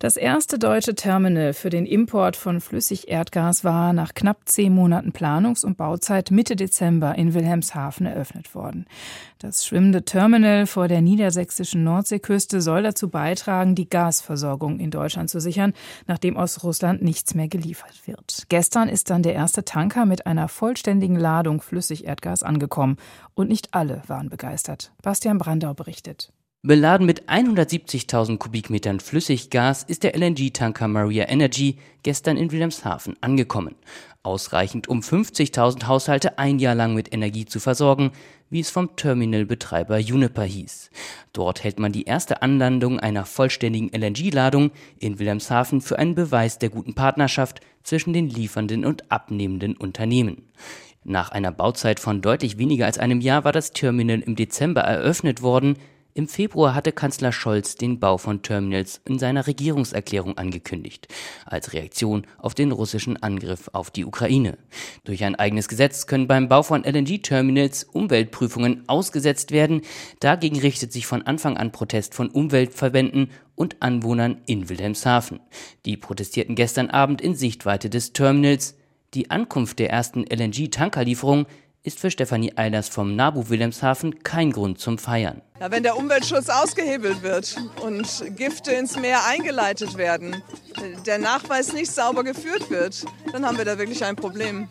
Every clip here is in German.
Das erste deutsche Terminal für den Import von Flüssigerdgas war nach knapp zehn Monaten Planungs- und Bauzeit Mitte Dezember in Wilhelmshaven eröffnet worden. Das schwimmende Terminal vor der niedersächsischen Nordseeküste soll dazu beitragen, die Gasversorgung in Deutschland zu sichern, nachdem aus Russland nichts mehr geliefert wird. Gestern ist dann der erste Tanker mit einer vollständigen Ladung Flüssigerdgas angekommen. Und nicht alle waren begeistert. Bastian Brandau berichtet. Beladen mit 170.000 Kubikmetern Flüssiggas ist der LNG-Tanker Maria Energy gestern in Wilhelmshaven angekommen. Ausreichend, um 50.000 Haushalte ein Jahr lang mit Energie zu versorgen, wie es vom Terminalbetreiber Juniper hieß. Dort hält man die erste Anlandung einer vollständigen LNG-Ladung in Wilhelmshaven für einen Beweis der guten Partnerschaft zwischen den liefernden und abnehmenden Unternehmen. Nach einer Bauzeit von deutlich weniger als einem Jahr war das Terminal im Dezember eröffnet worden, im Februar hatte Kanzler Scholz den Bau von Terminals in seiner Regierungserklärung angekündigt, als Reaktion auf den russischen Angriff auf die Ukraine. Durch ein eigenes Gesetz können beim Bau von LNG-Terminals Umweltprüfungen ausgesetzt werden. Dagegen richtet sich von Anfang an Protest von Umweltverbänden und Anwohnern in Wilhelmshaven. Die protestierten gestern Abend in Sichtweite des Terminals. Die Ankunft der ersten LNG-Tankerlieferung ist für Stefanie Eilers vom NABU Wilhelmshaven kein Grund zum Feiern. Ja, wenn der Umweltschutz ausgehebelt wird und Gifte ins Meer eingeleitet werden, der Nachweis nicht sauber geführt wird, dann haben wir da wirklich ein Problem.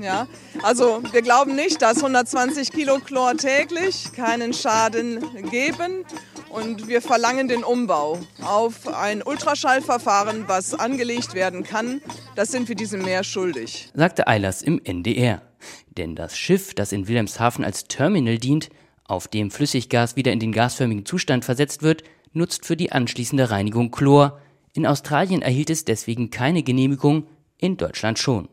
Ja? Also wir glauben nicht, dass 120 Kilo Chlor täglich keinen Schaden geben und wir verlangen den Umbau auf ein Ultraschallverfahren, was angelegt werden kann. Das sind wir diesem Meer schuldig. Sagte Eilers im NDR. Denn das Schiff, das in Wilhelmshaven als Terminal dient, auf dem Flüssiggas wieder in den gasförmigen Zustand versetzt wird, nutzt für die anschließende Reinigung Chlor. In Australien erhielt es deswegen keine Genehmigung, in Deutschland schon.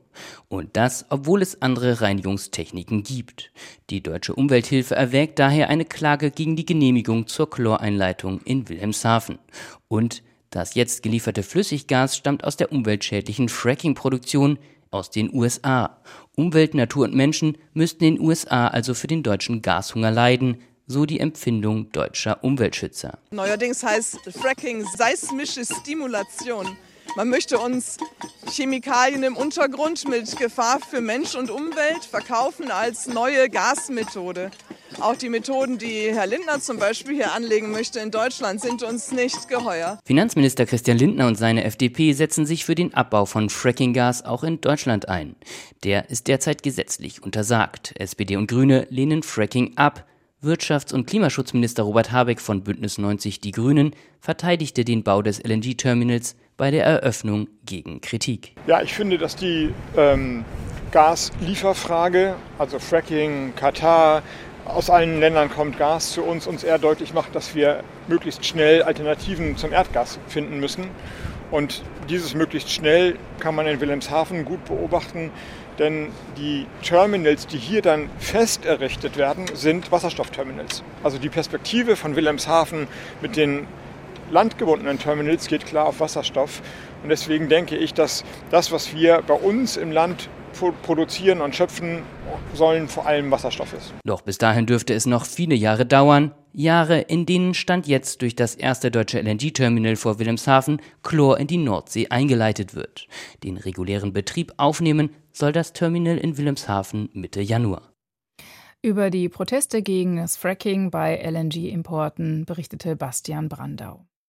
Und das, obwohl es andere Reinigungstechniken gibt. Die deutsche Umwelthilfe erwägt daher eine Klage gegen die Genehmigung zur Chloreinleitung in Wilhelmshaven. Und das jetzt gelieferte Flüssiggas stammt aus der umweltschädlichen Fracking-Produktion aus den USA. Umwelt, Natur und Menschen müssten in den USA also für den deutschen Gashunger leiden, so die Empfindung deutscher Umweltschützer. Neuerdings heißt Fracking seismische Stimulation. Man möchte uns Chemikalien im Untergrund mit Gefahr für Mensch und Umwelt verkaufen als neue Gasmethode. Auch die Methoden, die Herr Lindner zum Beispiel hier anlegen möchte in Deutschland, sind uns nicht geheuer. Finanzminister Christian Lindner und seine FDP setzen sich für den Abbau von Frackinggas auch in Deutschland ein. Der ist derzeit gesetzlich untersagt. SPD und Grüne lehnen Fracking ab. Wirtschafts- und Klimaschutzminister Robert Habeck von Bündnis 90 Die Grünen verteidigte den Bau des LNG-Terminals bei der Eröffnung gegen Kritik. Ja, ich finde, dass die ähm, Gaslieferfrage, also Fracking, Katar, aus allen Ländern kommt Gas zu uns, uns eher deutlich macht, dass wir möglichst schnell Alternativen zum Erdgas finden müssen. Und dieses möglichst schnell kann man in Wilhelmshaven gut beobachten, denn die Terminals, die hier dann fest errichtet werden, sind Wasserstoffterminals. Also die Perspektive von Wilhelmshaven mit den landgebundenen Terminals geht klar auf Wasserstoff. Und deswegen denke ich, dass das, was wir bei uns im Land produzieren und schöpfen sollen, vor allem Wasserstoff ist. Doch bis dahin dürfte es noch viele Jahre dauern. Jahre, in denen Stand jetzt durch das erste deutsche LNG-Terminal vor Wilhelmshaven Chlor in die Nordsee eingeleitet wird. Den regulären Betrieb aufnehmen soll das Terminal in Wilhelmshaven Mitte Januar. Über die Proteste gegen das Fracking bei LNG-Importen berichtete Bastian Brandau.